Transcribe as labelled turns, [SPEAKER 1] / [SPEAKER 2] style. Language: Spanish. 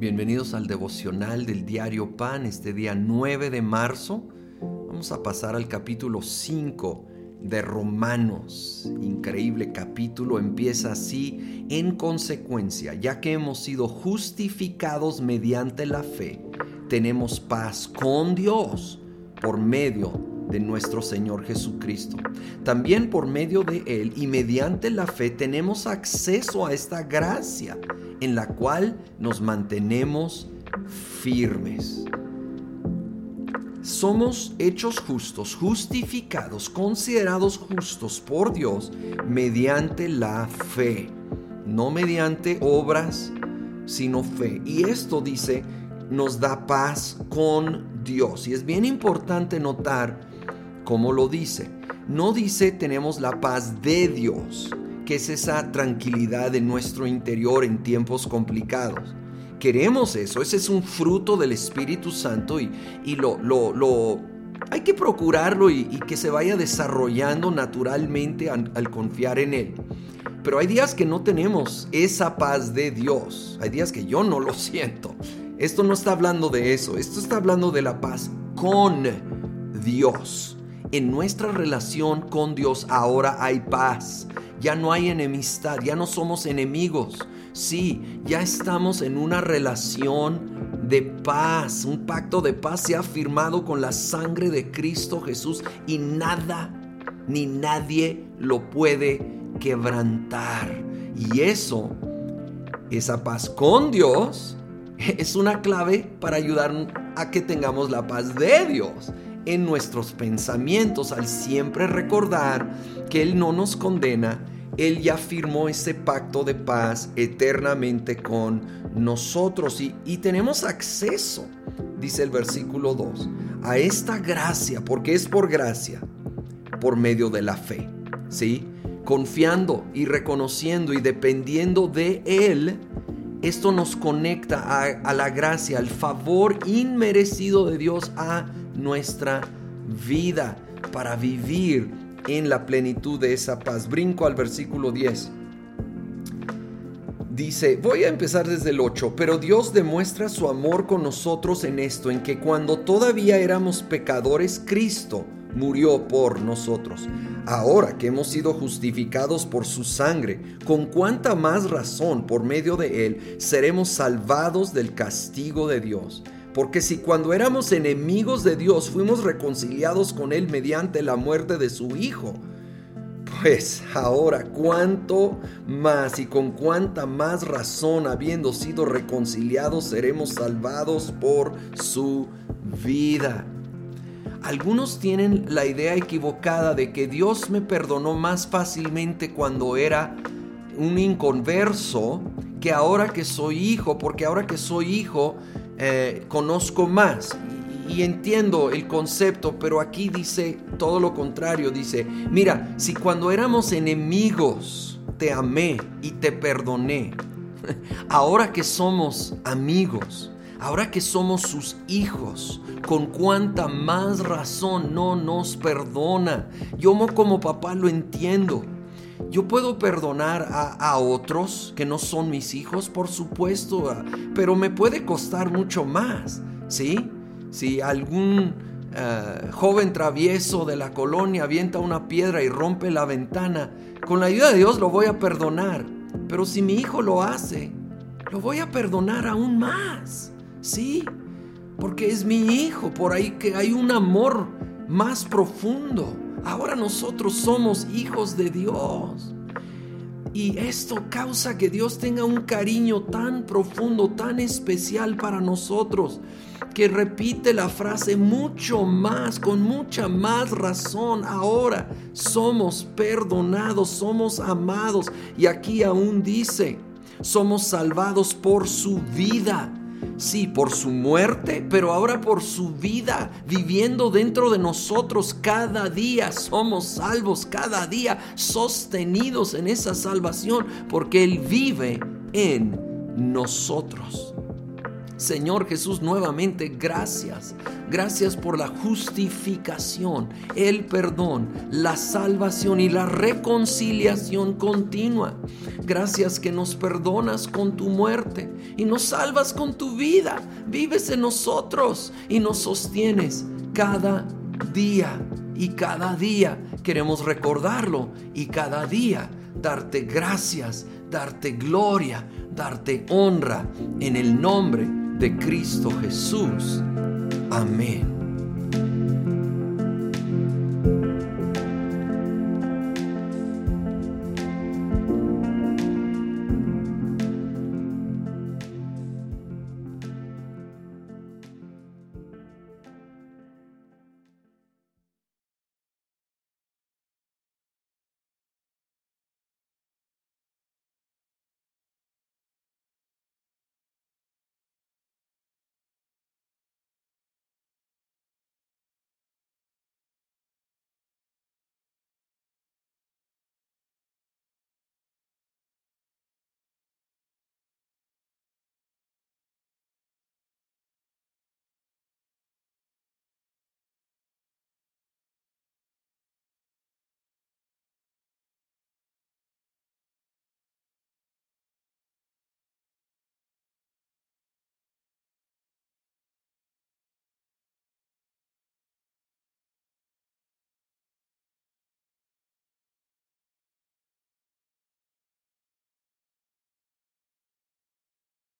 [SPEAKER 1] Bienvenidos al devocional del diario Pan, este día 9 de marzo. Vamos a pasar al capítulo 5 de Romanos. Increíble capítulo, empieza así. En consecuencia, ya que hemos sido justificados mediante la fe, tenemos paz con Dios por medio de nuestro Señor Jesucristo. También por medio de Él y mediante la fe tenemos acceso a esta gracia en la cual nos mantenemos firmes. Somos hechos justos, justificados, considerados justos por Dios mediante la fe, no mediante obras, sino fe. Y esto dice, nos da paz con Dios. Y es bien importante notar cómo lo dice. No dice tenemos la paz de Dios, que es esa tranquilidad de nuestro interior en tiempos complicados. Queremos eso, ese es un fruto del Espíritu Santo y, lo, hay que procurarlo y, que se vaya desarrollando naturalmente al, al confiar en Él. Pero hay días que no tenemos esa paz de Dios. Hay días que yo no lo siento. Esto no está hablando de eso. Esto está hablando de la paz con Dios. En nuestra relación con Dios ahora hay paz ya no hay enemistad, ya no somos enemigos. Sí, ya estamos en una relación de paz, un pacto de paz se ha firmado con la sangre de Cristo Jesús y nada ni nadie lo puede quebrantar. Y eso, esa paz con Dios, es una clave para ayudar a que tengamos la paz de Dios en nuestros pensamientos al siempre recordar que Él no nos condena, Él ya firmó ese pacto de paz eternamente con nosotros y, y tenemos acceso, dice el versículo 2, a esta gracia, porque es por gracia, por medio de la fe, ¿sí? Confiando y reconociendo y dependiendo de Él, esto nos conecta a, a, la gracia, al favor inmerecido de Dios a nuestra vida para vivir en la plenitud de esa paz. Brinco al versículo 10. Dice, voy a empezar desde el 8, pero Dios demuestra su amor con nosotros en esto, en que cuando todavía éramos pecadores, Cristo murió por nosotros. Ahora que hemos sido justificados por su sangre, con cuánta más razón por medio de él seremos salvados del castigo de Dios. Porque si cuando éramos enemigos de Dios fuimos reconciliados con Él mediante la muerte de su Hijo, pues ahora cuánto más y con cuánta más razón habiendo sido reconciliados seremos salvados por su vida. Algunos tienen la idea equivocada de que Dios me perdonó más fácilmente cuando era un inconverso que ahora que soy hijo, porque ahora que soy hijo eh, conozco más y entiendo el concepto, pero aquí dice todo lo contrario, dice, mira, si cuando éramos enemigos te amé y te perdoné, ahora que somos amigos, ahora que somos sus hijos, con cuánta más razón no nos perdona. Yo como papá lo entiendo. Yo puedo perdonar a, otros que no son mis hijos, por supuesto, ah, pero me puede costar mucho más, ¿sí? Si algún ah, joven travieso de la colonia avienta una piedra y rompe la ventana, con la ayuda de Dios lo voy a perdonar. Pero si mi hijo lo hace, lo voy a perdonar aún más, ¿sí? Porque es mi hijo, por ahí que hay un amor más profundo. Ahora nosotros somos hijos de Dios. Y esto causa que Dios tenga un cariño tan profundo, tan especial para nosotros, que repite la frase mucho más, con mucha más razón. Ahora somos perdonados, somos amados. Y aquí aún dice, somos salvados por su vida. Sí, por su muerte, pero ahora por su vida, viviendo dentro de nosotros cada día. Somos salvos cada día, sostenidos en esa salvación, porque Él vive en nosotros. Señor Jesús, nuevamente gracias. Gracias por la justificación, el perdón, la salvación y la reconciliación continua. Gracias que nos perdonas con tu muerte y nos salvas con tu vida. Vives en nosotros y nos sostienes cada día y cada día queremos recordarlo y cada día darte gracias, darte gloria, darte honra en el nombre de Cristo Jesús. Amén.